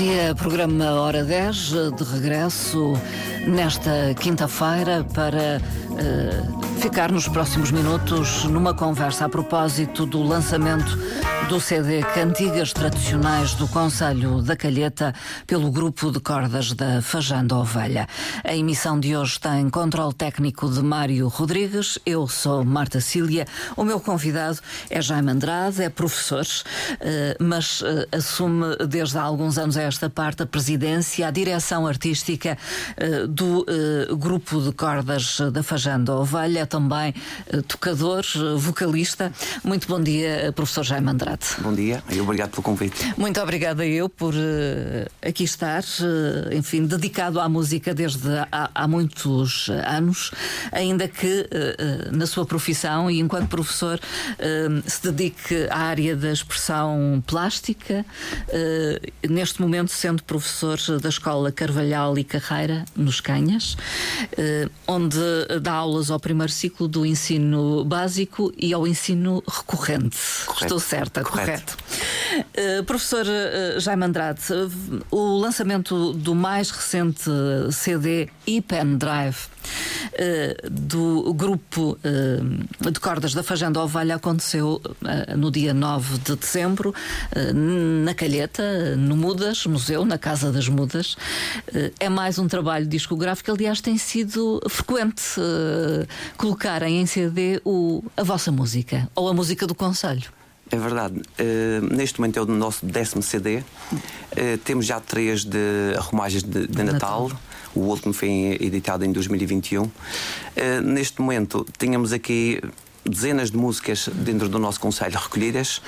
dia, programa Hora 10, de regresso nesta quinta-feira para uh, ficar nos próximos minutos numa conversa a propósito do lançamento do CD Cantigas Tradicionais do Conselho da Calheta pelo grupo de cordas da Fajanda Ovelha. A emissão de hoje tem controle técnico de Mário Rodrigues. Eu sou Marta Cília. O meu convidado é Jaime Andrade, é professor, uh, mas uh, assume desde há alguns anos a esta parte a presidência, a direção artística uh, do grupo de cordas da Fajanda Ovelha, também tocador, vocalista. Muito bom dia, professor Jaime Andrade. Bom dia e obrigado pelo convite. Muito obrigada eu por aqui estar, enfim, dedicado à música desde há, há muitos anos, ainda que na sua profissão e enquanto professor se dedique à área da expressão plástica, neste momento sendo professor da Escola Carvalhal e Carreira, nos Canhas, onde dá aulas ao primeiro ciclo do ensino básico e ao ensino recorrente. Correto. Estou certa, correto. Uh, professor uh, Jaime Andrade, uh, o lançamento do mais recente CD e pendrive do grupo de cordas da Fajanda Ovalha aconteceu no dia 9 de dezembro, na Calheta, no Mudas, Museu, na Casa das Mudas. É mais um trabalho discográfico, aliás, tem sido frequente colocarem em CD o, a vossa música ou a música do Conselho. É verdade. Uh, neste momento é o nosso décimo CD. Uh, temos já três de arrumagens de, de Natal. Natal. O último foi editado em 2021. Uh, eh, neste momento tínhamos aqui dezenas de músicas dentro do nosso Conselho recolhidas,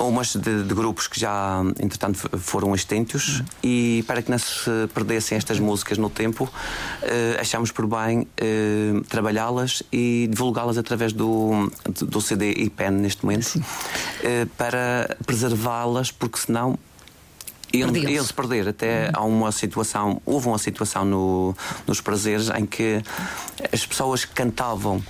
umas de, de grupos que já, entretanto, foram extintos, uhum. e para que não se perdessem estas músicas no tempo, uh, achamos por bem uh, trabalhá-las e divulgá-las através do, do CD e pen neste momento, uh, para preservá-las, porque senão iam, se perder. Até há uma situação, houve uma situação no, nos prazeres em que as pessoas cantavam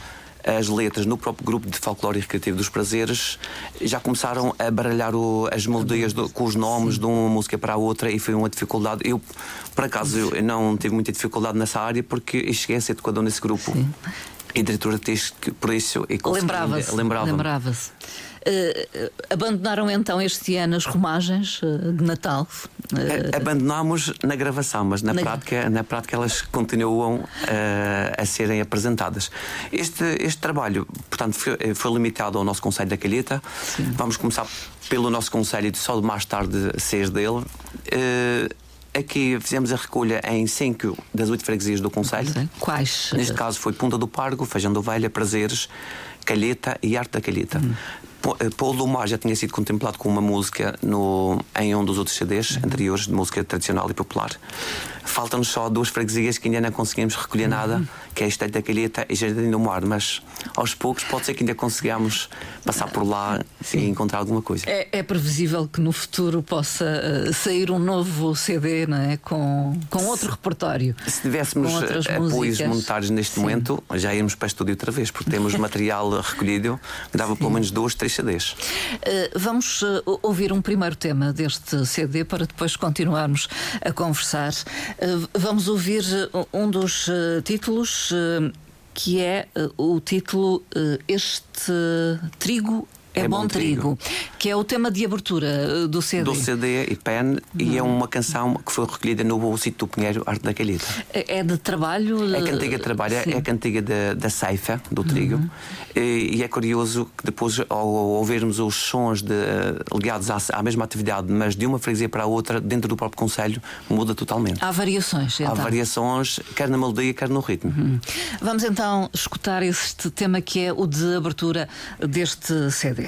as letras no próprio grupo de folclore recreativo dos prazeres já começaram a baralhar o, as melodias do, com os nomes Sim. de uma música para a outra e foi uma dificuldade. Eu, por acaso, eu não tive muita dificuldade nessa área porque cheguei a ser tocador nesse grupo. Sim. E diretor artístico, por isso. Lembrava-se. Lembrava-se. Lembrava Uh, abandonaram então este ano as romagens uh, de Natal? Abandonámos na gravação, mas na, na... Prática, na prática elas continuam a serem apresentadas. Este, este trabalho, portanto, foi, foi limitado ao nosso Conselho da Calheta. Sim. Vamos começar pelo nosso Conselho e só mais tarde ser dele. Aqui fizemos a recolha em cinco das oito freguesias do Conselho. Quais? Neste caso foi Punta do Pargo, Feijão da Ovelha, Prazeres, Calheta e Arte da Calheta. Hum. Eh, Paulo do Mar já tinha sido contemplado com uma música no, em um dos outros CDs anteriores de música tradicional e popular. Faltam-nos só duas freguesias que ainda não conseguimos recolher nada, que é a Estelha da Calheta e Jardim do Mar, mas aos poucos pode ser que ainda consigamos passar por lá Sim. e encontrar alguma coisa. É, é, previsível que no futuro possa uh, sair um novo CD não é? com, com outro se, repertório. Se tivéssemos eh, apoios músicas. monetários neste Sim. momento, já íamos para estúdio outra vez, porque temos material recolhido que dava Sim. pelo menos dois, três CDs. Uh, vamos uh, ouvir um primeiro tema deste CD para depois continuarmos a conversar. Uh, vamos ouvir um dos títulos que é o título Este Trigo é, é bom, bom trigo. trigo. que é o tema de abertura eh, do CD. Do CD e PEN, e é uma canção que foi recolhida no Sítio do Pinheiro, Arte da Calheta. É, é de trabalho? É cantiga de trabalho, Sim. é a cantiga da, da ceifa, do trigo. Uhum. E, e, é curioso que depois, ao ouvirmos os sons de, ligados à, à, mesma atividade, mas de uma freguesia para a outra, dentro do próprio Conselho, muda totalmente. Há variações, então. Há variações, quer na melodia, quer no ritmo. Uhum. Vamos então escutar este tema que é o de abertura deste CD.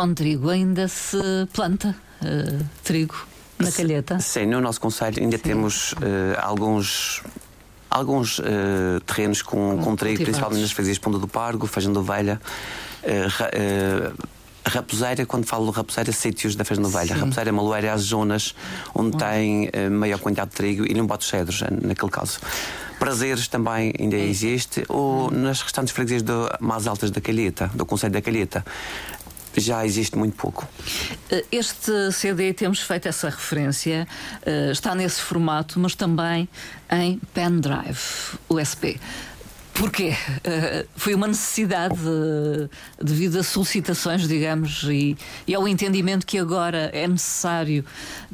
Bom trigo, ainda se planta eh, trigo na calheta. Sim, no nosso Conselho ainda temos eh, alguns. Alguns eh, terrenos com, com trigo, principalmente nas freguesias Ponta do Pargo, Feijão da Ovelha, ra- Raposeira, quando falo de Raposeira, sítios da Feijão da Ovelha. Sim. Raposeira, Malueira, é as zonas onde tem eh, maior quantidade de trigo e não bote cedros, naquele caso. Prazeres também ainda existe, ou nas restantes freguesias do- mais altas da Calheta, do Conselho da Calheta, já existe muito pouco. Eh, Este CD, temos feito essa referência, eh, está nesse formato, mas também em pendrive, USB. Porquê? Eh, foi uma necessidade devido a solicitações, digamos, e, e ao entendimento que agora é necessário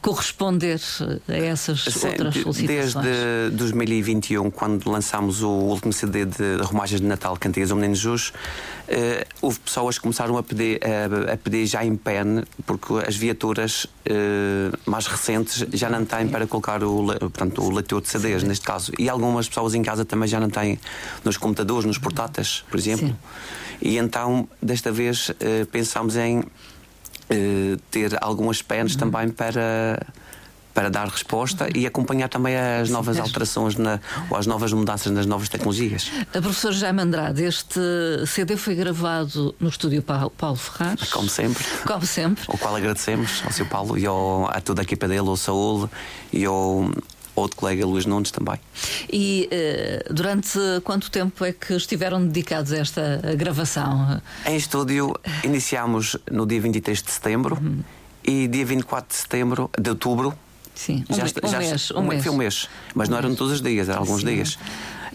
corresponder a essas Sim, outras solicitações. Desde 2021, quando lançámos o último CD de Romagens de Natal, Cantigas ao Menino Jesus, eh, houve pessoas que começaram a pedir, a, a pedir já em pen, porque as viaturas eh, mais recentes já não têm para colocar o, portanto, o leitor de CDs, neste caso. E algumas pessoas em casa também já não têm nos computadores, nos portáteis, por exemplo. Sim. E então, desta vez, eh, pensámos em eh, ter algumas pens Uhum. também para para dar resposta e acompanhar também as novas alterações na, ou as novas mudanças nas novas tecnologias. A professora Jaime Andrade, este CD foi gravado no estúdio Paulo, Ferraz. Como sempre. Como sempre. Ao qual agradecemos ao seu Paulo e ao, a toda a equipa dele, ao Saúl e ao outro colega Luís Nunes também. E eh, durante quanto tempo é que estiveram dedicados a esta gravação? Em estúdio iniciámos no dia 23 de setembro Uhum. e dia 24 de setembro, de outubro, Sim, um, já, está- um já mês. um, Um mês. Foi um mês, mas não eram todos os dias, eram alguns Sim. dias.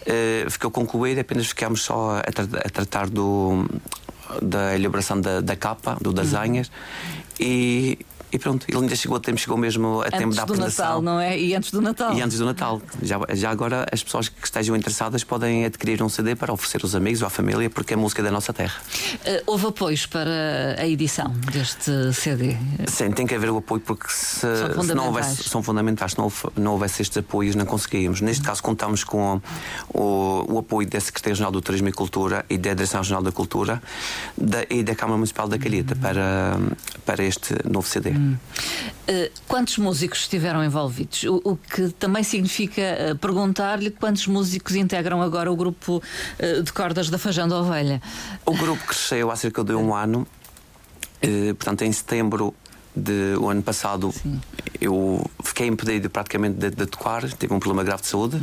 Eh, ficou concluído, apenas ficámos só a, tra- a tratar do, da elaboração da, da capa, do desenhas Uhum. e e pronto, ele ainda chegou a tempo, chegou mesmo a tempo Antes da do apresentação. Natal, não é? E antes do Natal. E antes do Natal. Já, já agora as pessoas que estejam interessadas podem adquirir um CD para oferecer aos amigos ou à família, porque é música da nossa terra. Eh, houve apoios para a edição deste CD. Sim, tem que haver o apoio porque se, São se não fundamentais. houvesse, são fundamentais. Se não, não houvesse estes apoios, não conseguíamos. Neste caso, contamos com o, o apoio da Secretaria Regional do Turismo e Cultura e da Direção Regional da Cultura da- e da Câmara Municipal da Calheta para, para este novo CD. Eh, quantos músicos estiveram envolvidos? O, o que também significa eh, perguntar-lhe quantos músicos integram agora o grupo eh, de cordas da Fajão da Ovelha. O grupo cresceu há cerca de um ano. Portanto, em setembro do ano passado, eu fiquei impedido praticamente de, de tocar. Tive um problema grave de saúde.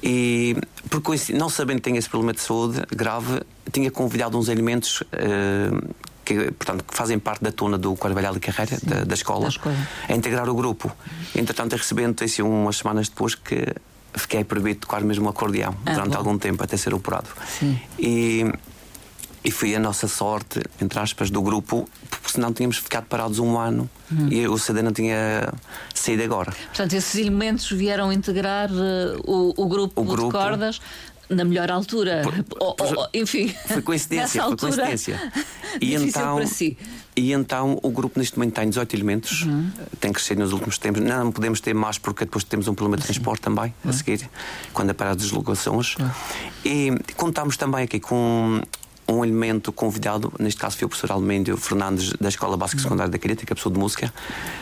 E, por não sabendo que tinha esse problema de saúde grave, tinha convidado uns elementos. eh, que, portanto, que fazem parte da tona do Carvalhal e Carreira, da, da escola, da escola. a integrar o grupo. Entretanto, eu recebi a notícia umas semanas depois que fiquei proibido de tocar mesmo o acordeão Ah, durante bom. algum tempo até ser operado. Sim. E, e foi a nossa sorte, entre aspas, do grupo, porque senão tínhamos ficado parados um ano Hum. e o CD não tinha saído agora. Portanto, esses elementos vieram integrar eh, o, o grupo O grupo. de cordas na melhor altura. Ou- ou- ou, enfim, Foi coincidência, foi altura, coincidência. difícil para si. E então o grupo neste momento tem 18 elementos, Uhum. tem crescido nos últimos tempos. Não podemos ter mais porque depois temos um problema de transporte também Uhum. a seguir, quando é para as deslocações. E contamos também aqui com um elemento convidado, neste caso foi o professor Almendio Fernandes da Escola Básica e Uhum. Secundária da Carita, que é professor de música,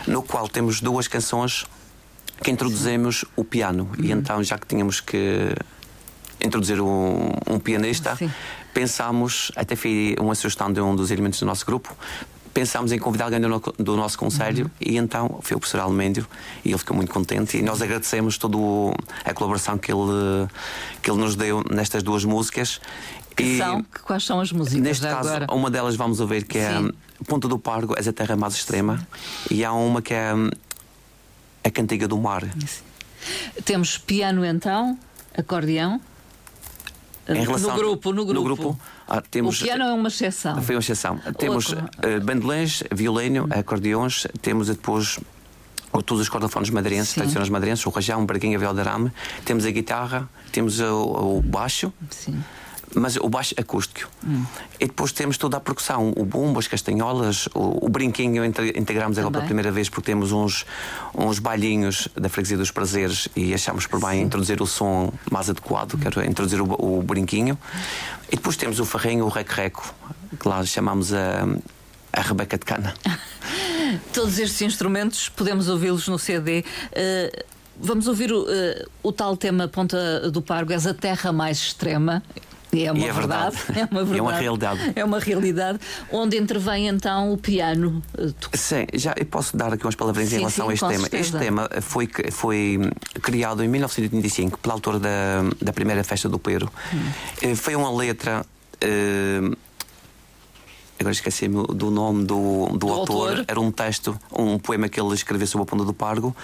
no qual temos duas canções que introduzimos o piano. Uhum. E então, já que tínhamos que introduzir um, um pianista, Sim. pensámos, até foi uma sugestão de um dos elementos do nosso grupo, pensámos em convidar alguém do, no- do nosso conselho e então foi o professor Almendio e ele ficou muito contente e nós agradecemos toda a colaboração que ele, que ele nos deu nestas duas músicas. Que e são, quais são as músicas neste caso, agora? uma delas vamos ouvir que é Sim. Ponta do Pargo, és a terra mais extrema, e há uma que é hum, a Cantiga do Mar. Temos piano então, acordeão. Relação no grupo, no grupo. ah, temos, o piano é uma exceção. Foi uma exceção. Temos uh, bandolins, violino, acordeões, temos depois o- todos os cordofones madeirenses, Sim. tradicionais madeirenses, o rajão, o barquinho, a viola de arame, temos a guitarra, temos o, o baixo, Sim. Mas o baixo acústico. E depois temos toda a percussão, o bumbo, as castanholas, o, o brinquinho inte- integramos agora pela primeira vez porque temos uns, uns bailinhos da Freguesia dos Prazeres e achamos por bem introduzir o som mais adequado, que era introduzir o, o brinquinho. E depois temos o ferrinho, o rec-reco, que lá chamamos a, a Rebeca de Cana. Todos estes instrumentos podemos ouvi-los no CD. Eh, vamos ouvir o, eh, o tal tema Ponta do Pargo, és a terra mais extrema. E é uma é verdade. verdade. É uma É uma verdade. realidade. É uma realidade. Onde intervém então o piano. Sim, já eu posso dar aqui umas palavrinhas Sim, em relação sim, a este tema. certeza. Este tema foi, foi hum, criado em 1985 pela autora da, da primeira festa do Peiro. Hum. Eh, Foi uma letra. eh, agora esqueci-me do nome do, do, Do autor. autor. Era um texto, um poema que ele escreveu sobre a Ponta do Pargo.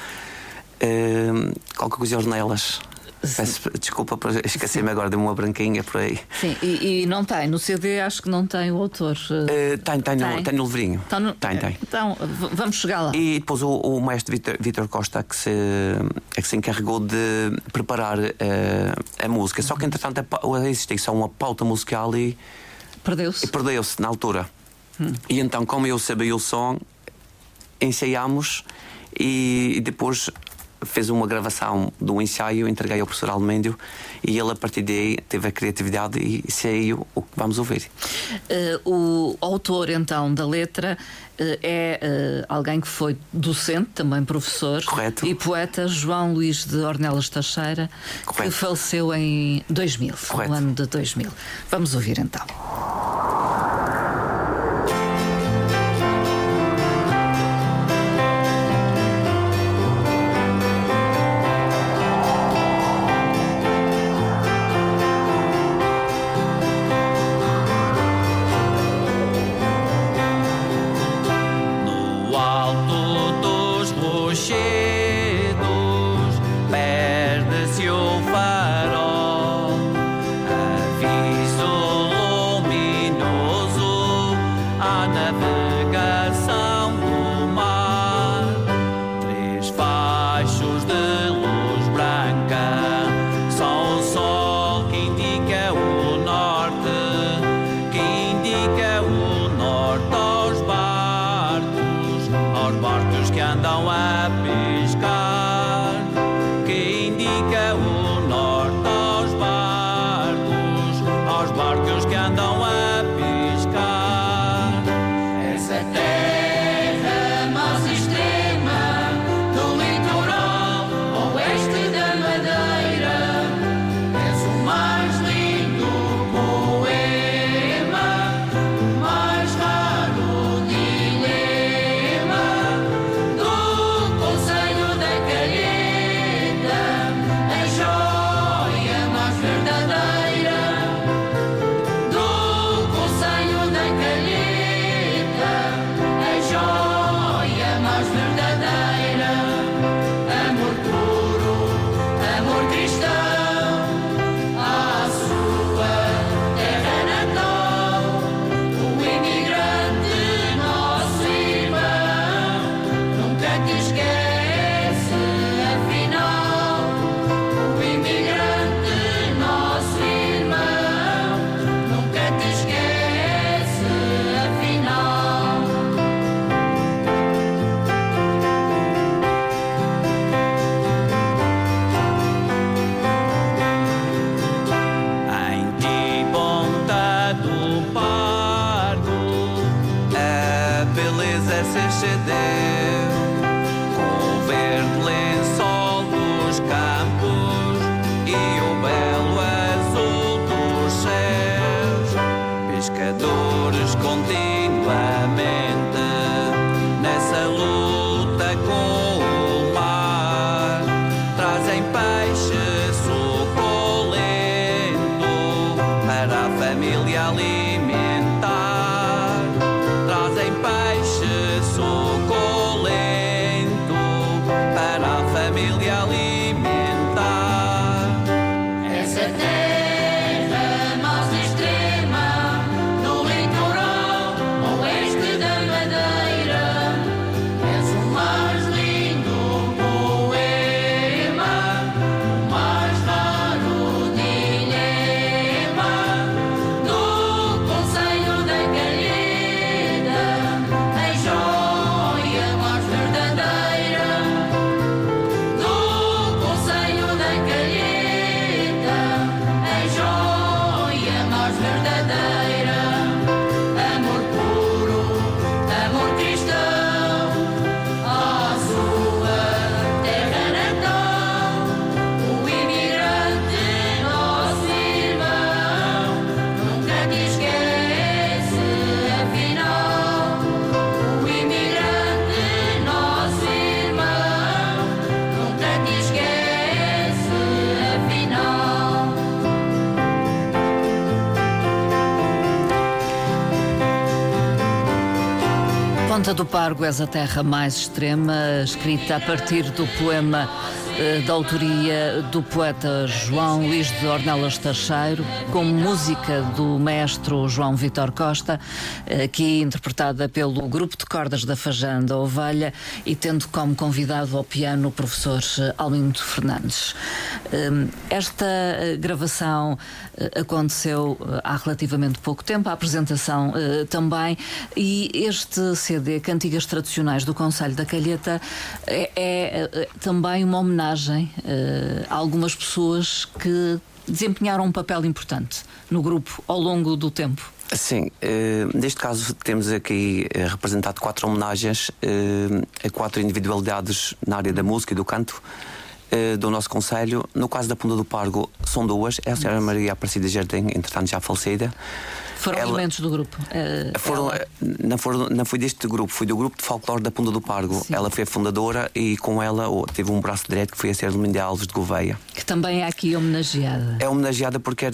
Eh, qualquer coisa ornelas. Peço desculpa, esqueci-me agora de uma branquinha por aí. Sim, e, e não tem. No CD acho que não tem o autor. Eh, tem, tem, no- Tem. tem no livrinho. tá no- Tem, tem. Então, vamos chegar lá. E depois o, o maestro Vítor- Vítor Costa que se, é que se encarregou de preparar eh, a música. Só que entretanto a existia só uma pauta musical e, Perdeu-se. e perdeu-se na altura. E então, como eu sabia o som, ensaiámos e depois fez uma gravação do ensaio, entreguei ao professor Almendio e ele a partir daí teve a criatividade e saiu o que vamos ouvir. Eh, o autor, então, da letra eh, é eh, alguém que foi docente, também professor Correto. e poeta, João Luís de Ornelas Teixeira, que Correto. faleceu em 2000, Correto. no ano de 2000. Vamos ouvir então. Ponta do Pargo és a terra mais extrema, escrita a partir do poema da autoria do poeta João Luís de Ornelas Tacheiro, com música do maestro João Vitor Costa, eh, aqui interpretada pelo grupo de cordas da Fajanda Ovelha e tendo como convidado ao piano o professor eh, Almindo Fernandes. Eh, Esta eh, gravação eh, aconteceu eh, há relativamente pouco tempo, a apresentação eh, também, e este CD, Cantigas Tradicionais do Conselho da Calheta, é, é, eh, também uma homenagem eh, a algumas pessoas que desempenharam um papel importante no grupo ao longo do tempo. Sim, eh, neste caso temos aqui eh, representado quatro homenagens a quatro individualidades na área da música e do canto do nosso Conselho. No caso da Ponta do Pargo, são duas. É a Senhora Maria Aparecida Jardim, entretanto já falecida. Foram Ela- elementos do grupo. eh, Foram, ela- eh, não, foram, não foi deste grupo, foi do grupo de folclore da Ponta do Pargo. Sim. Ela foi a fundadora e com ela oh, teve um braço direito que foi a ser Linda Alves de Gouveia. que também é aqui homenageada. É homenageada porque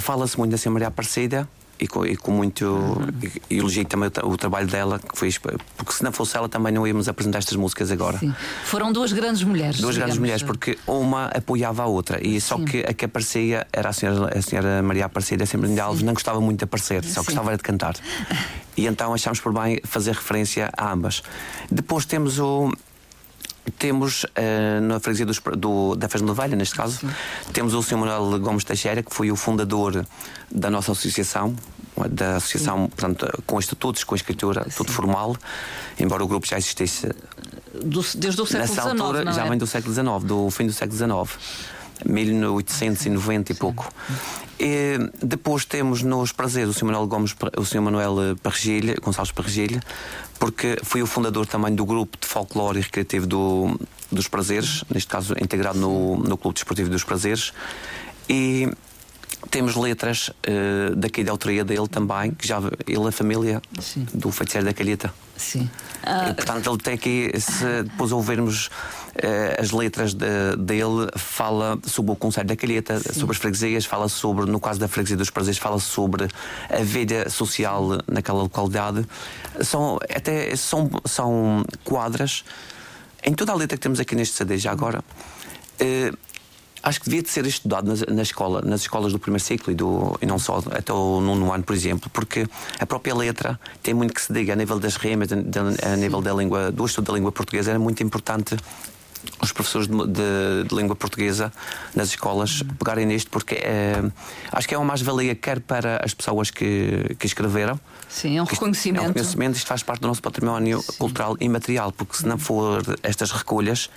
fala-se muito da Senhora Maria Aparecida e com, e com muito. E, e elogio também o, o trabalho dela, que foi. Porque se não fosse ela também não íamos apresentar estas músicas agora. Sim. Foram duas grandes mulheres. Duas grandes mulheres, porque uma apoiava a outra. E só Sim. que a que aparecia era a senhora, a senhora Maria Aparecida, sempre de Alves, não gostava muito de aparecer, só Sim. gostava de cantar. E então achámos por bem fazer referência a ambas. Depois temos o. Temos eh, na freguesia dos- do, da Festa de Velha, neste caso, temos o Sr. Manuel Gomes Teixeira, que foi o fundador da nossa associação, da associação portanto, com estatutos, com escritura, tudo formal, embora o grupo já existisse do- desde o século Nessa XIX, altura não já é? vem do século XIX, do fim do século XIX. 1890 e pouco. E depois temos nos prazeres o Sr. Manuel Gomes, o Sr. Manuel Parregilha, Gonçalves Parregilha, porque foi o fundador também do grupo de folclore e recreativo do, dos prazeres, neste caso integrado no, no Clube Desportivo dos Prazeres. E temos letras eh, daqui da autoria dele também, que já ele é família Sim. do feiticeiro da Calheta. Sim. E, Ah, portanto, ele tem aqui, se depois ouvirmos eh, as letras de- dele, fala sobre o Conselho da Calheta, sobre as freguesias, fala sobre, no caso da freguesia dos prazeres, fala sobre a vida social naquela localidade. São, até, são, são quadras em toda a letra que temos aqui neste CD, já agora. eh, Acho que devia de ser estudado nas, na escola, nas escolas do primeiro ciclo e, do, e não só até o nono ano, por exemplo, porque a própria letra tem muito que se diga a nível das rimas, de- de- a nível da língua, do estudo da língua portuguesa, era muito importante os professores de, de- de língua portuguesa nas escolas pegarem nisto, porque é, acho que é uma mais-valia, quer para as pessoas que, que escreveram. sim, é um reconhecimento. É um reconhecimento, isto faz parte do nosso património cultural e material, porque se não for estas recolhas,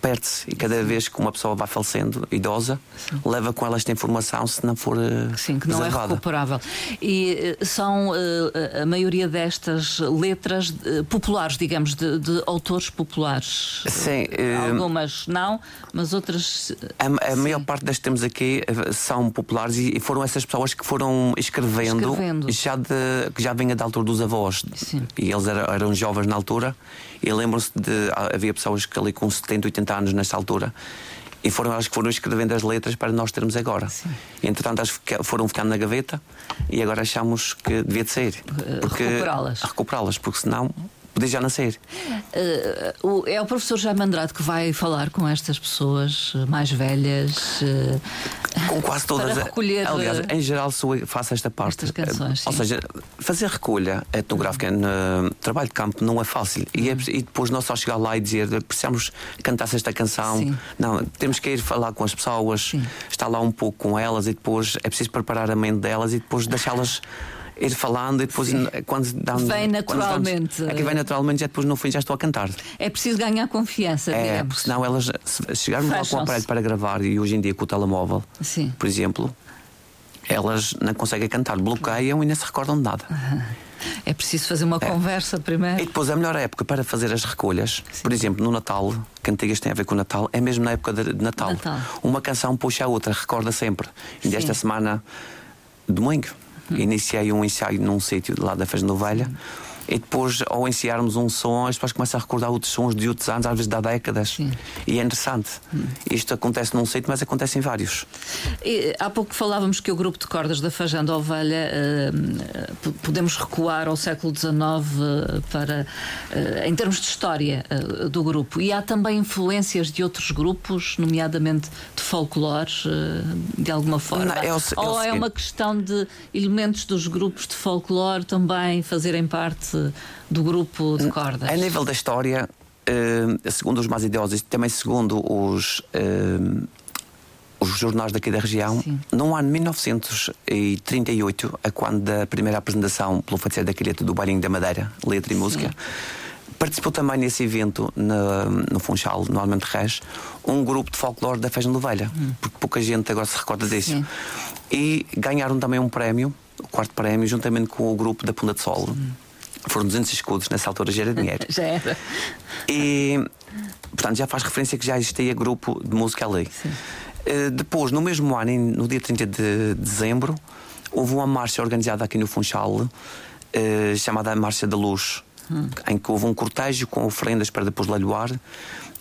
perde-se. E cada vez que uma pessoa vai falecendo, idosa, leva com ela esta informação, se não for eh, Sim, que não é recuperável. E eh, são eh, a maioria destas letras populares, digamos, de, de autores populares. Sim, Algumas não, mas outras. A, a sim. maior parte das que temos aqui são populares e e foram essas pessoas que foram escrevendo, Escrevendo. Já de, que já vinha da altura dos avós. Sim. E eles eram, eram jovens na altura e lembram-se de. ah, Havia pessoas que ali com 70, 80 anos nesta altura. E foram elas que foram escrevendo as letras para nós termos agora. E, entretanto, elas foram ficando na gaveta e agora achamos que devia de sair. Recuperá-las. Recuperá-las, porque senão podia já nascer. Eh, é o professor Jaime Andrade que vai falar com estas pessoas eh, mais velhas. eh, Com quase todas. Para recolher, Aliás, em geral, sou faço esta parte. estas canções, Ou sim. seja, fazer recolha etnográfica no trabalho de campo não é fácil. E, Uhum. é- e depois não só chegar lá e dizer precisamos cantar esta canção. Sim. Não, temos que ir falar com as pessoas, Sim. estar lá um pouco com elas e depois é preciso preparar a mente delas e depois deixá-las. Ir falando e depois quando dá Vem naturalmente. Aqui vem naturalmente, já depois no fim já estou a cantar. É preciso ganhar confiança, É, digamos. porque senão elas, se chegarmos lá com o aparelho para gravar e hoje em dia com o telemóvel, Sim. por exemplo, elas não conseguem cantar, bloqueiam e não se recordam de nada. É preciso fazer uma conversa E primeiro. depois a melhor época para fazer as recolhas, por exemplo, no Natal, cantigas têm a ver com o Natal, é mesmo na época de Natal. Natal. Uma canção puxa a outra, recorda sempre. E Sim. desta semana, domingo, iniciei um ensaio num sítio lá da Fez Novelha. E depois, ao ensaiarmos um som, as pessoas começam a recordar outros sons de outros anos, às vezes há décadas. Sim. E é interessante. Isto acontece num sítio, mas acontece em vários. E, há pouco falávamos que o grupo de cordas da Fajando Ovelha p- podemos recuar ao século XIX eh, para eh, em termos de história do grupo. E há também influências de outros grupos, nomeadamente de folclore, de alguma forma. Não, é o é Ou é seguinte. uma questão de elementos dos grupos de folclore também fazerem parte do grupo de cordas. A nível da história, eh, segundo os mais idosos e também segundo os, eh, os jornais daqui da região, Sim. no ano 1938, a quando da primeira apresentação pelo Feiticeiro da Calheta do Bailinho da Madeira, letra e música, participou também nesse evento na- no Funchal, no Almente Reis, um grupo de folclore da Festa de Ovelha, porque pouca gente agora se recorda disso. Sim. E ganharam também um prémio, o quarto prémio, juntamente com o grupo da Punta de Sol. Foram 200 escudos, nessa altura já era dinheiro. Já era. E, portanto, já faz referência que já existia grupo de música ali. Eh, depois, no mesmo ano, no dia 30 de dezembro, houve uma marcha organizada aqui no Funchal, eh, chamada Marcha da Luz, em que houve um cortejo com oferendas para depois leiloar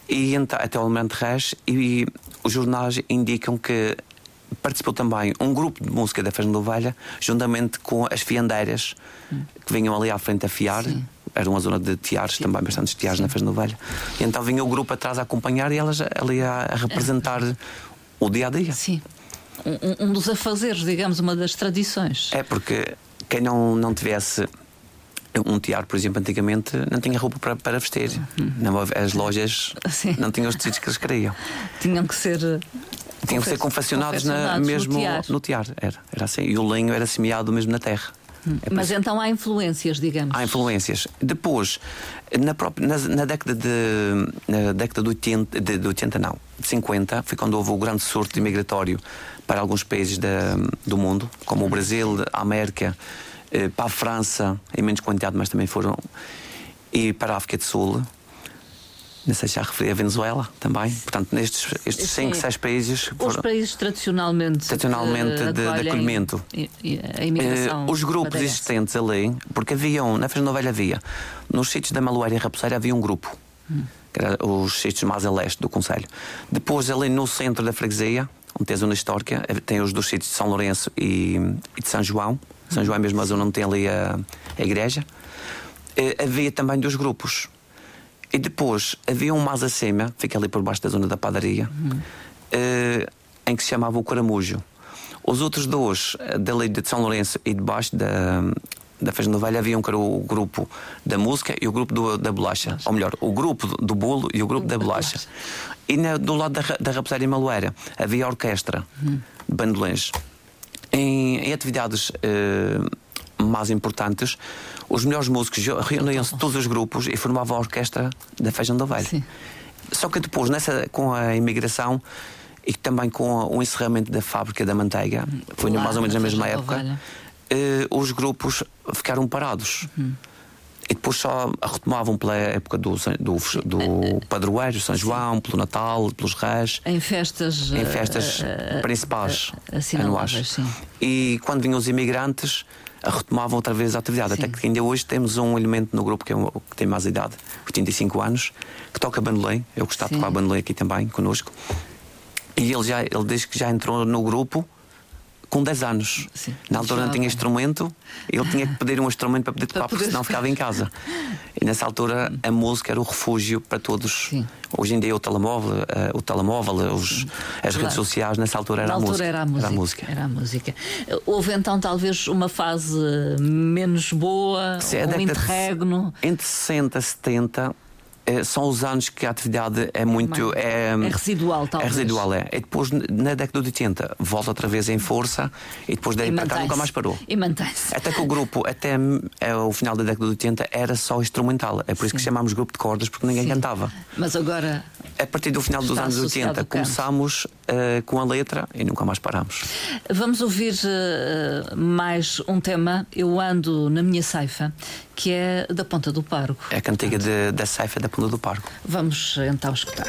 e até o Almirante Reis e os jornais indicam que participou também um grupo de música da Festa de Ovelha, juntamente com as fiandeiras que vinham ali à frente a fiar. Era uma zona de tiares também, bastantes tiares na Festa de Ovelha. E então vinha o grupo atrás a acompanhar e elas ali a, a representar o dia a dia. Sim. Um, um dos afazeres, digamos, uma das tradições. É porque quem não, não tivesse um tiar, por exemplo, antigamente não tinha roupa para, para vestir. Não, as lojas Sim. não tinham os tecidos que eles queriam. Tinham que ser. Tinham que ser confeccionados, na- confeccionados no mesmo tiar. no tiar. Era, era assim. E o lenho era semeado mesmo na terra. É por Mas então há influências, digamos. há influências. Depois, na, própria, na, na década de na década de 80, de, de 80 não, de 50, foi quando houve o grande surto imigratório para alguns países da, do mundo, como o Brasil, a América, eh, para a França, em menos quantidade, mas também foram, e para a África do Sul. Não sei se já referi a Venezuela também. Portanto, nestes estes Sim. 5, 6 países Os países tradicionalmente, Tradicionalmente eh, de- de acolhimento. i- A imigração. Eh, os grupos madeira. existentes ali, porque haviam, na Festa Novelha havia, nos sítios da Maluera e Raposeira havia um grupo, que era os sítios mais a leste do Conselho. Depois, ali no centro da freguesia, onde tem a zona histórica, eh, tem os dos sítios de São Lourenço e, e de São João. São João é mesmo a zona onde tem ali a, a igreja. Eh, havia também dois grupos. E depois havia um mais acima, fica ali por baixo da zona da padaria, eh, em que se chamava o Caramujo. Os outros dois, eh, dali de São Lourenço e de baixo da, da Novelha, haviam que era o grupo da música e o grupo do- da bolacha. Ou melhor, o grupo do bolo e o grupo da bolacha. E na- do lado da, da Raposeira e havia a orquestra de bandolins. Em, em atividades eh, mais importantes, os melhores músicos reuniam-se todos os grupos e formavam a orquestra da Feijão da Ovelha. Sim. Só que depois, nessa, com a imigração e também com o encerramento da fábrica da manteiga, foi mais ou menos na mesma época, eh, os grupos ficaram parados. E depois só retomavam pela época do, do, do Padroeiro, São João, pelo Natal, pelos Reis Em festas. em eh, festas eh, principais eh, assinaláveis, anuais. sim. E quando vinham os imigrantes, retomavam outra vez a atividade. Sim. Até que ainda hoje temos um elemento no grupo que, é um- que tem mais idade, 85 anos, que toca bandolim. Eu gostava de tocar bandolim aqui também, connosco. E ele, já, ele diz que já entrou no grupo com 10 anos. Sim. Na altura não tinha instrumento, ele tinha que pedir um instrumento para poder Para tocar, porque senão ficava em casa. E nessa altura a música era o refúgio para todos. Sim. Hoje em dia o telemóvel, eh, o telemóvel os, as redes Claro. sociais, nessa altura era, Na a, altura música. era a música. Era a música. Houve então talvez uma fase menos boa, Se a um década de- interregno. Entre 60 e 70 eh, são os anos que a atividade é muito. É, É residual, É talvez. residual, é. E depois, na década de 80, volta outra vez em força e depois daí E para cá nunca mais parou. E mantém-se. Até que o grupo, até eh, o final da década de 80, era só instrumental. É por isso que chamámos grupo de cordas, porque ninguém Sim. cantava. Mas agora A partir do final dos anos associado 80, ao canto. começámos eh, com a letra e nunca mais paramos. vamos ouvir eh, mais um tema. Eu ando na minha ceifa, que é da Ponta do Pargo. É a cantiga de- da ceifa da Ponta do Parco. Vamos então escutar.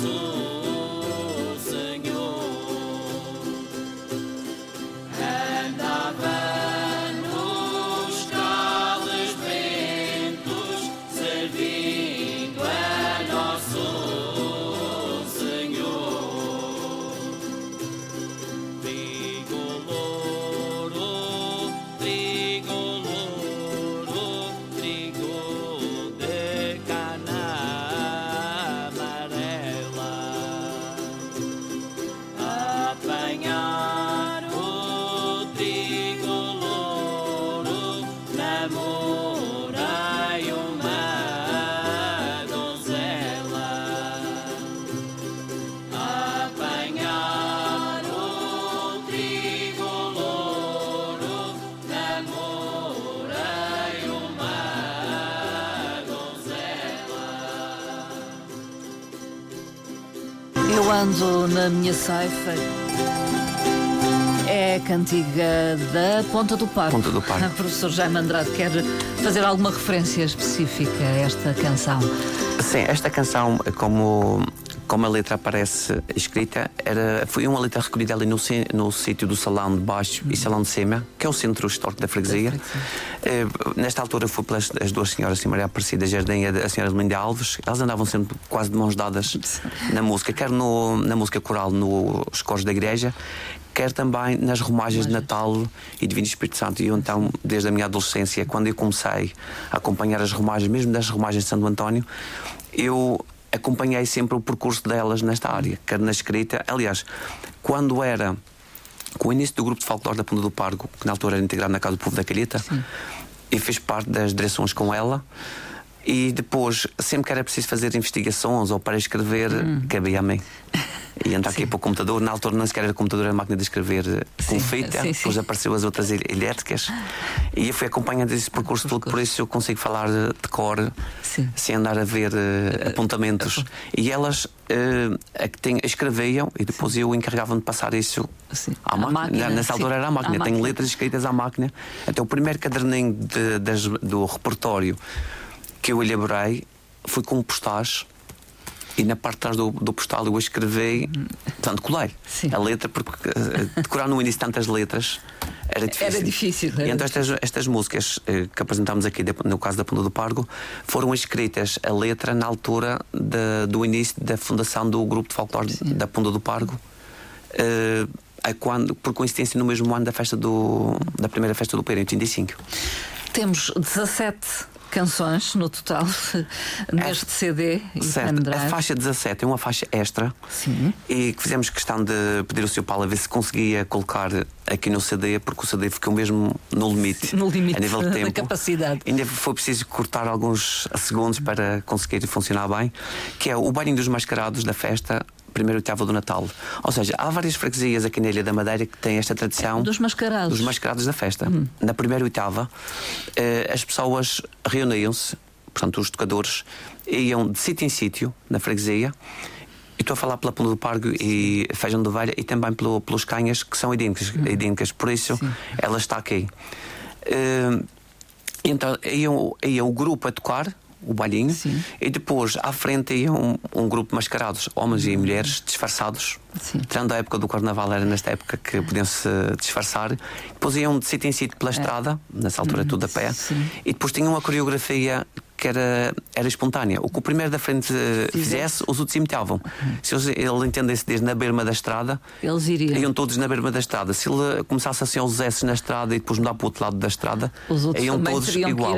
Jesus. Eu ando na minha ceifa. É a cantiga da Ponta do Parque. Ponta do. O professor Jaime Andrade quer fazer alguma referência específica a esta canção. Sim, esta canção, como, como a letra aparece escrita, era, foi uma letra recolhida ali no, no sítio do Salão de Baixo e Salão de Cima, que é o centro histórico da freguesia. Eh, nesta altura foi pelas as duas senhoras, assim, Maria Aparecida Jardim e a, a senhora Melinda Alves. Elas andavam sempre quase de mãos dadas na música, quer no, na música coral nos coros da igreja, quer também nas romagens de Natal e Divino Espírito Santo. E eu, então, desde a minha adolescência, quando eu comecei a acompanhar as romagens, mesmo das romagens de Santo António, eu acompanhei sempre o percurso delas nesta área, quer na escrita. Aliás, quando era com o início do grupo de folclore da Ponta do Pargo, que na altura era integrado na Casa do Povo da Calheta, e fiz parte das direções com ela. E depois, sempre que era preciso fazer investigações ou para escrever, cabia a mim. E entrar aqui para o computador, na altura não sequer era computador, era máquina de escrever eh, com Sim, fita, sim, sim. depois apareceu as outras el- elétricas. E eu fui acompanhando esse percurso todo, por isso eu consigo falar de cor sem andar a ver eh, apontamentos. E elas eh, a que tem- escreviam e depois eu encarregava-me de passar isso Sim. à máquina. máquina, Nessa altura era à máquina. Tenho máquina. letras escritas à máquina. Até o primeiro caderninho de- das- do repertório que eu elaborei foi com um postais. E na parte de trás do, do postal eu escrevi, portanto, colei Sim. a letra, porque eh, decorar no início tantas letras era difícil. Era difícil, era E então estas, estas músicas eh, que apresentámos aqui, de- no caso da Ponta do Pargo, foram escritas a letra na altura da- do início da fundação do grupo de folclore da Ponta do Pargo. eh, a quando, por coincidência, no mesmo ano da festa do, da primeira festa do Pereira, em 85. Temos 17 canções no total neste CD e Certo. A faixa 17 é uma faixa extra Sim. e fizemos questão de pedir ao Sr. Paulo a ver se conseguia colocar aqui no CD, porque o CD ficou mesmo no limite. No limite a nível de tempo. capacidade. Ainda foi preciso cortar alguns segundos para conseguir funcionar bem, que é o Bailinho dos Mascarados da festa. Primeira oitava do Natal. Ou seja, há várias freguesias aqui na Ilha da Madeira que têm esta tradição Dos mascarados. dos mascarados da festa. Na primeira oitava, eh, as pessoas reuniam-se, portanto, os tocadores iam de sítio em sítio na freguesia. E estou a falar pela Ponta do Pargo e Feijão de Ovelha e também pelo, pelos canhas que são idênticas, idênticas. por isso ela está aqui. Eh, então iam, ia o grupo a tocar o bailinho Sim. e depois à frente ia um, um grupo de mascarados, homens e mulheres disfarçados. Sim. Tirando a época do carnaval, era nesta época que podiam se disfarçar. Depois iam de sítio em sítio pela estrada, nessa altura tudo a pé, É. Sim. e depois tinham uma coreografia que era, era espontânea. O que o primeiro da frente eh, fizesse, os outros imitavam. Se eles- ele entendesse desde na berma da estrada, Eles iriam. iam todos na berma da estrada. Se ele começasse assim aos S na estrada e depois mudar para o outro lado da estrada, Os outros iam todos igual.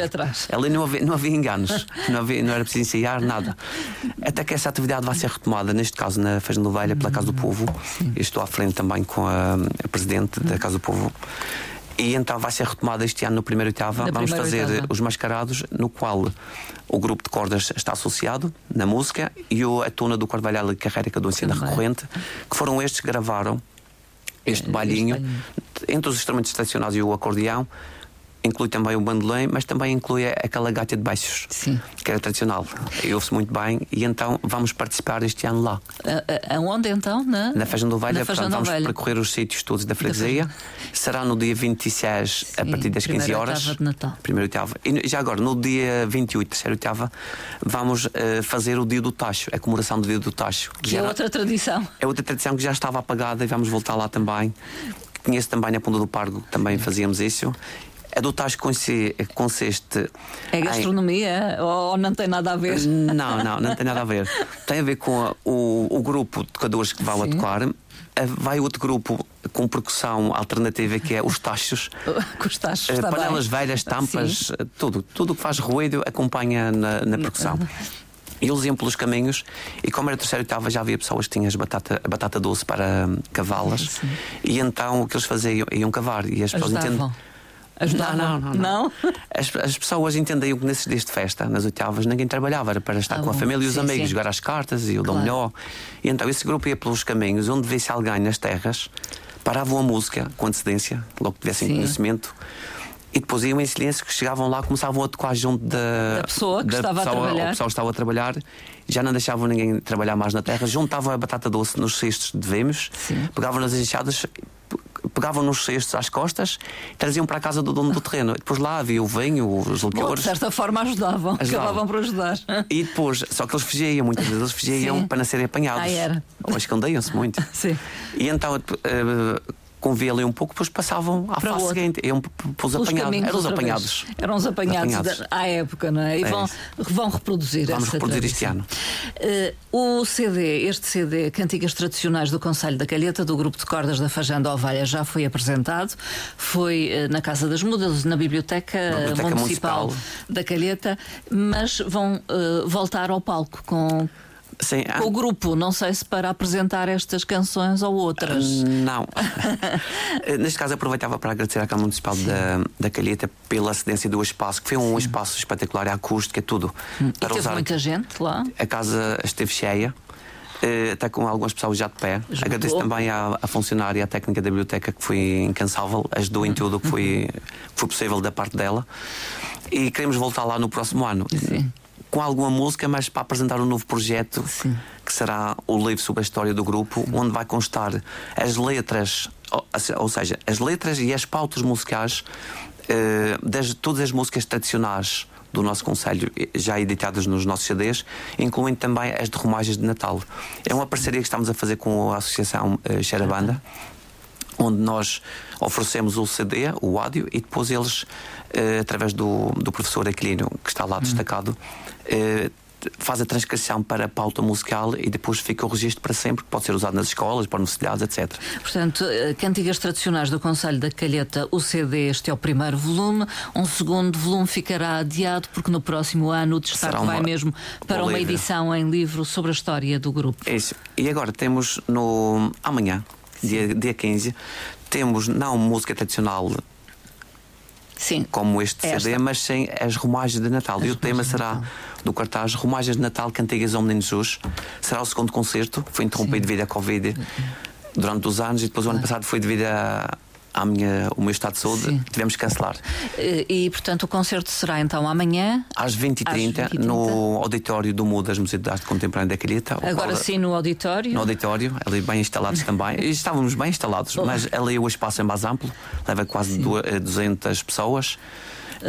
Ali não havia, não havia enganos, não, havia, não era preciso ensaiar nada. Até que essa atividade vai ser retomada, neste caso na Festa de Ovelha, pela Casa do Povo. Eu estou à frente também com a, a Presidente da Casa do Povo. E então vai ser retomada este ano no primeiro oitava. Na Vamos fazer oitava. os mascarados, no qual o grupo de cordas está associado na música e o, a tona do Carvalhal e é do ensino recorrente, que foram estes que gravaram este bailinho, bailinho. entre os instrumentos tradicionais e o acordeão, inclui também o bandolim, mas também inclui aquela gaita de baixos, Sim. que era tradicional. E ouve-se muito bem, e então vamos participar este ano lá. A- a- Aonde então? Na, Na Feijão do Feijão portanto, da vamos percorrer os sítios todos da freguesia. Será no dia 26, a Sim, partir das 15 primeira horas. de Natal. Primeira oitava. E já agora, no dia 28, terceira oitava, vamos eh, fazer o dia do Tacho, a comemoração do dia do Tacho. Que Já é outra tradição. é outra tradição que já estava apagada e vamos voltar lá também. Conheço também na Ponta do Pargo, que também fazíamos isso. A do Tacho consi- consiste. É em- gastronomia ou não tem nada a ver? Não, não, não tem nada a ver. Tem a ver com a- o, o grupo de tocadores que vão a Sim. tocar. A- Vai outro grupo com percussão alternativa que é os tachos. Com os tachos, Eh, está panelas bem. velhas, tampas, Sim. eh, tudo. Tudo o que faz ruído acompanha na, na percussão. E eles iam pelos caminhos, e como era terceira oitava, já havia pessoas que tinham as batata, a batata doce para hum, cavá-las. E então o que eles faziam? Iam cavar. E as pessoas entendem. Ajudavam. Não, não, não. Não? As, as pessoas entendiam que nesses dias de festa, nas oitavas, ninguém trabalhava, era para estar Ah, com a família e os Sim, amigos, sim. jogar as cartas e o dom Claro. melhor. E então esse grupo ia pelos caminhos, onde visse alguém nas terras, paravam a música com antecedência, logo que tivessem Sim. conhecimento, E depois iam em silêncio, que chegavam lá, começavam a tocar junto da, Da pessoa que estava a trabalhar. O pessoal estava a trabalhar, já não deixavam ninguém trabalhar mais na terra, juntavam a batata doce nos cestos de vemos, pegavam nas enxadas, pegavam nos cestos às costas e traziam para a casa do dono do terreno. E depois lá havia o vinho, os Bom, de certa forma ajudavam, Ajudavam. acabavam por ajudar. E depois, só que eles fugiam, muitas vezes eles fugiam Sim. para não serem apanhados. Ah, era. Ou escondiam-se muito. Sim. E então uh, ali um pouco, depois passavam à Para fase seguinte. Pelos apanhados. Eram os apanhados. Eram os apanhados, Apanhados. da- à época, não é? E É vão, vão reproduzir Vamos reproduzir este tradição. Eh, o CD, este CD, Cantigas Tradicionais do Conselho da Calheta, do Grupo de Cordas da Fajanda Ovelha, já foi apresentado. Foi eh, na Casa das Mudas, na Biblioteca, Biblioteca Municipal, Municipal. da Calheta, mas vão eh, voltar ao palco com. Sim, ah, com o grupo, não sei se para apresentar estas canções ou outras. Não. Eh, Neste caso, aproveitava para agradecer à Câmara Municipal da, da Calheta pela cedência do espaço, que foi um espaço espetacular, a acústica, tudo. e para teve usar. muita gente lá. A casa esteve cheia. eh, Até com algumas pessoas já de pé. Esgotou. Agradeço também à, à funcionária e à técnica da biblioteca que foi incansável, ajudou em tudo o que foi, que foi possível da parte dela. E queremos voltar lá no próximo ano. Sim. Com alguma música, mas para apresentar um novo projeto Sim. que será o livro sobre a história do grupo, onde vai constar as letras, ou, ou seja, as letras e as pautas musicais eh, das todas as músicas tradicionais do nosso Conselho, já editadas nos nossos CDs, incluindo também as de romagens de Natal. É uma parceria que estamos a fazer com a Associação eh, Xerabanda onde nós oferecemos o CD, o áudio, e depois eles, eh, através do, do professor Aquilino, que está lá destacado, eh, faz a transcrição para a pauta musical e depois fica o registro para sempre, que pode ser usado nas escolas, para universidades, etc. Portanto, eh, Cantigas Tradicionais do Conselho da Calheta, o CD, este é o primeiro volume. Um segundo volume ficará adiado, porque no próximo ano o destaque uma- vai mesmo para um uma edição em livro sobre a história do grupo. É isso. E agora temos no amanhã, dia, dia 15, temos não música tradicional Sim. como este Esta. CD, mas sem as romagens de Natal. As e o tema será do cartaz Romagens de Natal Cantigas ao Menino Jesus. Será o segundo concerto, foi interrompido devido à Covid durante os anos e depois o ano passado foi devido a, à minha, ao meu estado de saúde, Sim. tivemos que cancelar. Eh, E, portanto, o concerto será então amanhã. Às 20h30, Às 20h30. no auditório do MUDAS, Museu de Arte Contemporânea da Calheta. o Agora sim no auditório. No auditório, ali bem instalados também. Estávamos bem instalados, mas ali o espaço é mais amplo, leva quase eh, 200 pessoas.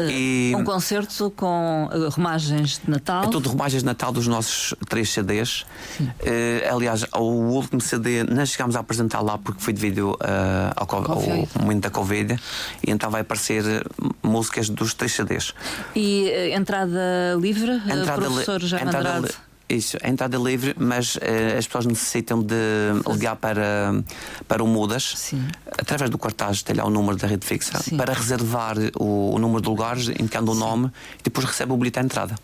E Um concerto com eh, romagens de Natal. é tudo romagens de Natal dos nossos três CDs. Eh, aliás, o último CD não chegámos a apresentar lá porque foi devido eh, ao, co- Covid. ao momento da Covid, e então vai aparecer músicas dos três CDs. E eh, entrada livre, Entrada li- professor Jaime entrada Andrade. li- Isso, a entrada livre, mas eh, as pessoas necessitam de ligar para, para o Mudas, Sim. através do cartaz, tem lá o número da rede fixa, Sim. para reservar o, o número de lugares, indicando o nome, e depois recebe o bilhete à entrada.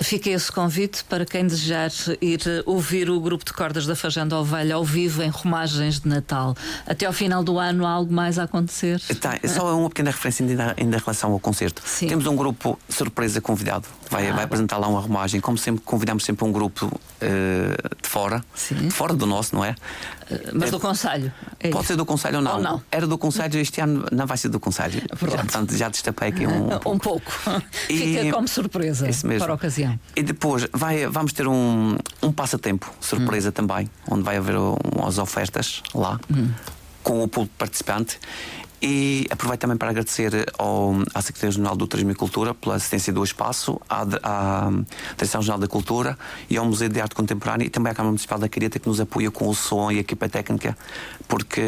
Fica esse convite para quem desejar ir eh, ouvir o grupo de cordas da Fajanda Ovelha ao vivo em romagens de Natal. Até ao final do ano há algo mais a acontecer. Tá, só uma pequena referência ainda, ainda em relação ao concerto. Sim. Temos um grupo surpresa convidado, vai, Ah. vai apresentar lá uma romagem. Como sempre, convidamos sempre um grupo eh, de fora, Sim. fora do nosso, não é? Eh, Mas do Conselho. É Pode isso. ser do Conselho ou não. Não. Era do Conselho, este ano não vai ser do Conselho. Já, portanto, já destapei aqui um. Um pouco. E- Fica como surpresa para a ocasião. E depois vai, vamos ter um, um passatempo surpresa Hum. também, onde vai haver um- umas ofertas lá Hum. com o público participante. E aproveito também para agradecer ao, à Secretaria-Geral do Turismo e Cultura pela assistência do espaço, à, à Direção-Geral da Cultura e ao Museu de Arte Contemporânea e também à Câmara Municipal da Careta que nos apoia com o som e a equipa técnica, porque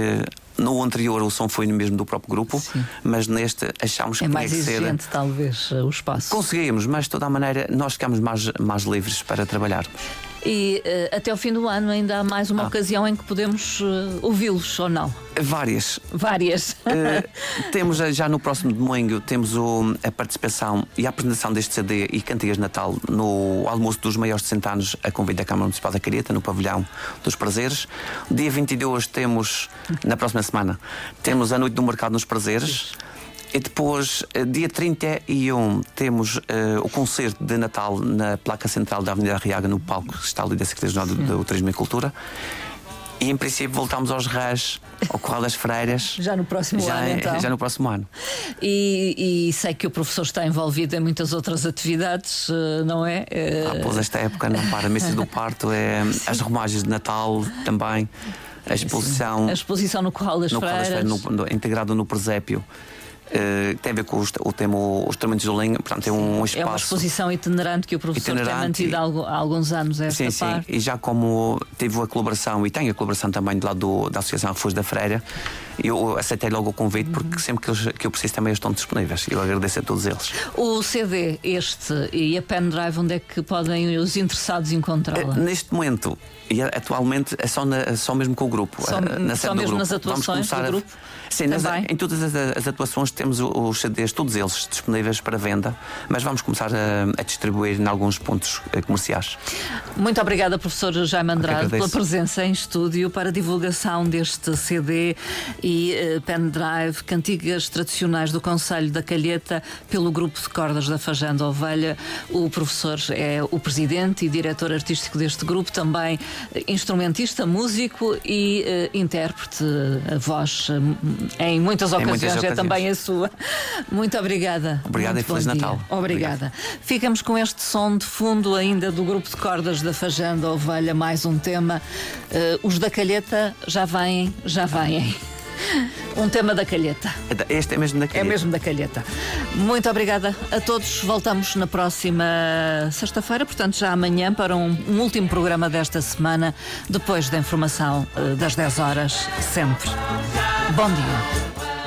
no anterior o som foi mesmo do próprio grupo, Sim. mas neste achámos É que mais tinha que ser. exigente, talvez, eh, o espaço. Conseguimos, mas de toda a maneira nós ficamos mais, mais livres para trabalhar. E eh, até ao fim do ano ainda há mais uma Ah. ocasião em que podemos eh, ouvi-los ou não? Várias. Várias. Eh, temos já no próximo domingo temos o- a participação e a apresentação deste CD e Cantigas de Natal no almoço dos maiores de 60 anos a convite da Câmara Municipal da Careta, no pavilhão dos prazeres. Dia 22 temos, na próxima semana, temos a noite do mercado nos prazeres. E depois, eh, dia 31, temos eh, o concerto de Natal na placa central da Avenida Arriaga, no palco que está ali da Secretaria-Geral do, do Turismo e Cultura. E em princípio voltamos aos RAS, ao Corral das Freiras. Já no próximo já, ano, então. já no próximo ano. E, e sei que o professor está envolvido em muitas outras atividades, eh, não é? Ah, pois esta época não para. Missa do Parto, é, as romagens de Natal também, a exposição A exposição no Corral das no, Corral das Freiras. Freiras, no- no- integrado no presépio. Que tem a ver com os- o tema os instrumentos do lenho, portanto é um espaço. É uma exposição itinerante que o professor tem Itinerante mantido e- há, há alguns anos esta Sim, sim. parte. E já como tive a colaboração e tenho a colaboração também do lado do- da Associação Refúgio da Freira, eu aceitei logo o convite porque sempre que, eles- que eu preciso também eles estão disponíveis. Eu agradeço a todos eles. O CD, este e a pendrive, onde é que podem os interessados encontrá-la? Eh, Neste momento e a- atualmente é só, na- só mesmo com o grupo. Só- eh, na só do mesmo grupo. nas atuações do a- grupo? Sim, nas- em todas as, as atuações temos os CDs, todos eles disponíveis para venda, mas vamos começar a, a distribuir em alguns pontos eh, comerciais. Muito obrigada, professor Jaime Andrade, pela presença em estúdio para a divulgação deste CD e eh, pendrive, cantigas tradicionais do Conselho da Calheta, pelo grupo de cordas da Fajanda Ovelha. O professor é o presidente e diretor artístico deste grupo, também eh, instrumentista, músico e eh, intérprete, a voz em muitas Em ocasiões, muitas é ocasiões. também a sua. Muito obrigada. Obrigado Muito e Feliz dia. Natal. Obrigada. Ficamos com este som de fundo ainda do grupo de cordas da Fajanda Ovelha, mais um tema. Eh, os da Calheta já vêm, já vêm. Um tema da Calheta. Este é mesmo daqui. É mesmo da Calheta. Muito obrigada a todos. Voltamos na próxima sexta-feira, portanto, já amanhã, para um, um último programa desta semana, depois da informação eh, das 10 horas, sempre. Bom dia.